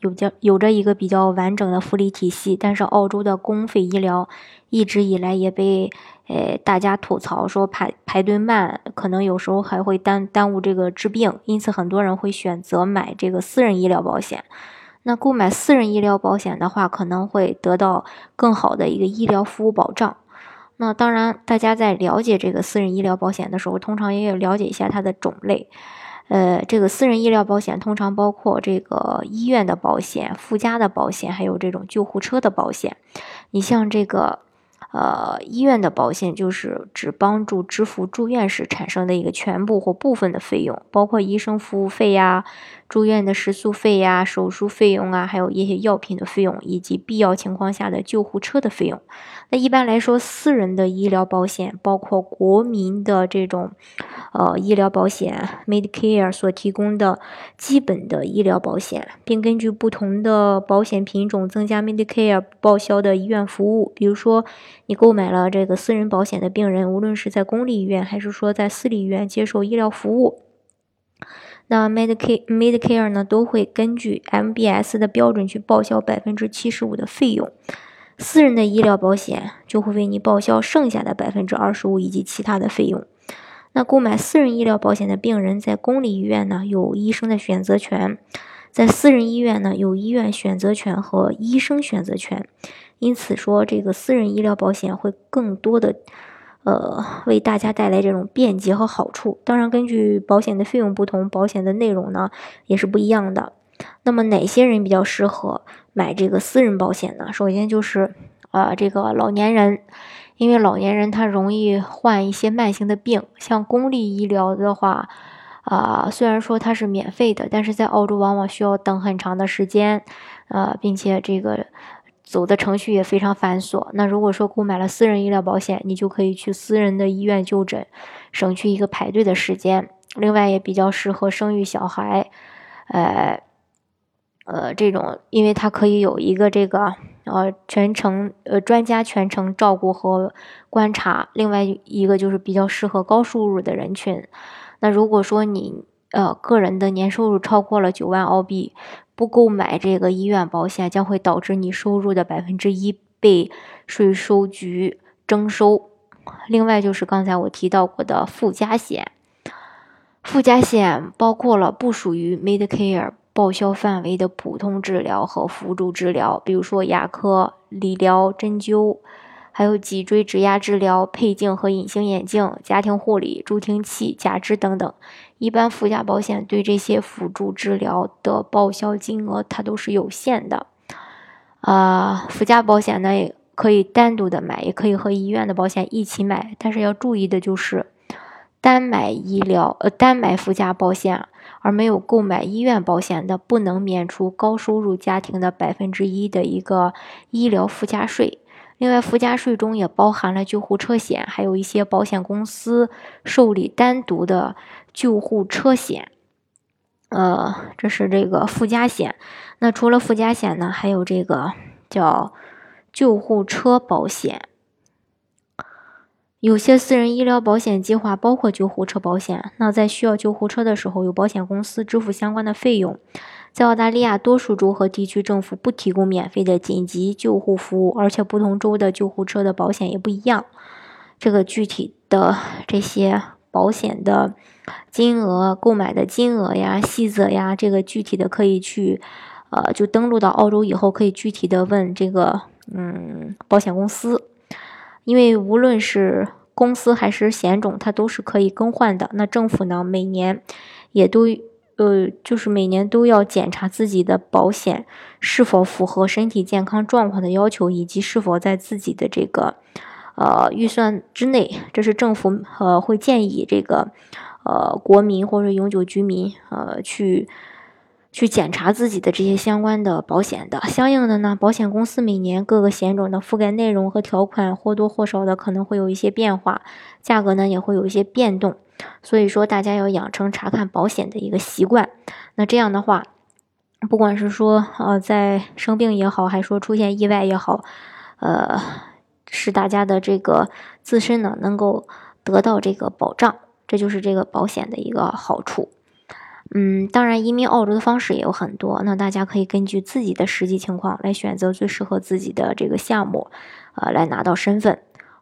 有着有着一个比较完整的福利体系，但是澳洲的公费医疗一直以来也被呃大家吐槽说排排队慢，可能有时候还会耽耽误这个治病，因此很多人会选择买这个私人医疗保险。那购买私人医疗保险的话，可能会得到更好的一个医疗服务保障。那当然，大家在了解这个私人医疗保险的时候，通常也要了解一下它的种类。呃，这个私人医疗保险通常包括这个医院的保险、附加的保险，还有这种救护车的保险。你像这个，呃，医院的保险就是只帮助支付住院时产生的一个全部或部分的费用，包括医生服务费呀。住院的食宿费呀、手术费用啊，还有一些药品的费用，以及必要情况下的救护车的费用。那一般来说，私人的医疗保险包括国民的这种，呃，医疗保险 Medicare 所提供的基本的医疗保险，并根据不同的保险品种增加 Medicare 报销的医院服务。比如说，你购买了这个私人保险的病人，无论是在公立医院还是说在私立医院接受医疗服务。那 Medicare Medicare 呢，都会根据 MBS 的标准去报销百分之七十五的费用，私人的医疗保险就会为你报销剩下的百分之二十五以及其他的费用。那购买私人医疗保险的病人在公立医院呢，有医生的选择权；在私人医院呢，有医院选择权和医生选择权。因此说，这个私人医疗保险会更多的。呃，为大家带来这种便捷和好处。当然，根据保险的费用不同，保险的内容呢也是不一样的。那么，哪些人比较适合买这个私人保险呢？首先就是啊，这个老年人，因为老年人他容易患一些慢性的病。像公立医疗的话，啊，虽然说它是免费的，但是在澳洲往往需要等很长的时间，啊，并且这个。走的程序也非常繁琐。那如果说购买了私人医疗保险，你就可以去私人的医院就诊，省去一个排队的时间。另外也比较适合生育小孩，呃，呃，这种，因为它可以有一个这个呃全程呃专家全程照顾和观察。另外一个就是比较适合高收入的人群。那如果说你呃个人的年收入超过了九万澳币。不购买这个医院保险，将会导致你收入的百分之一被税收局征收。另外，就是刚才我提到过的附加险，附加险包括了不属于 Medicare 报销范围的普通治疗和辅助治疗，比如说牙科、理疗、针灸。还有脊椎指压治疗、配镜和隐形眼镜、家庭护理、助听器、假肢等等。一般附加保险对这些辅助治疗的报销金额它都是有限的。啊，附加保险呢也可以单独的买，也可以和医院的保险一起买。但是要注意的就是，单买医疗呃单买附加保险而没有购买医院保险的，不能免除高收入家庭的百分之一的一个医疗附加税。另外，附加税中也包含了救护车险，还有一些保险公司受理单独的救护车险。呃，这是这个附加险。那除了附加险呢，还有这个叫救护车保险。有些私人医疗保险计划包括救护车保险。那在需要救护车的时候，由保险公司支付相关的费用。在澳大利亚，多数州和地区政府不提供免费的紧急救护服务，而且不同州的救护车的保险也不一样。这个具体的这些保险的金额、购买的金额呀、细则呀，这个具体的可以去，呃，就登录到澳洲以后，可以具体的问这个，嗯，保险公司，因为无论是公司还是险种，它都是可以更换的。那政府呢，每年也都。呃，就是每年都要检查自己的保险是否符合身体健康状况的要求，以及是否在自己的这个呃预算之内。这是政府呃会建议这个呃国民或者永久居民呃去去检查自己的这些相关的保险的。相应的呢，保险公司每年各个险种的覆盖内容和条款或多或少的可能会有一些变化，价格呢也会有一些变动。所以说，大家要养成查看保险的一个习惯。那这样的话，不管是说呃在生病也好，还说出现意外也好，呃，使大家的这个自身呢能够得到这个保障。这就是这个保险的一个好处，嗯，当然移民澳洲的方式也有很多，那大家可以根据自己的实际情况来选择最适合自己的这个项目，呃，来拿到身份。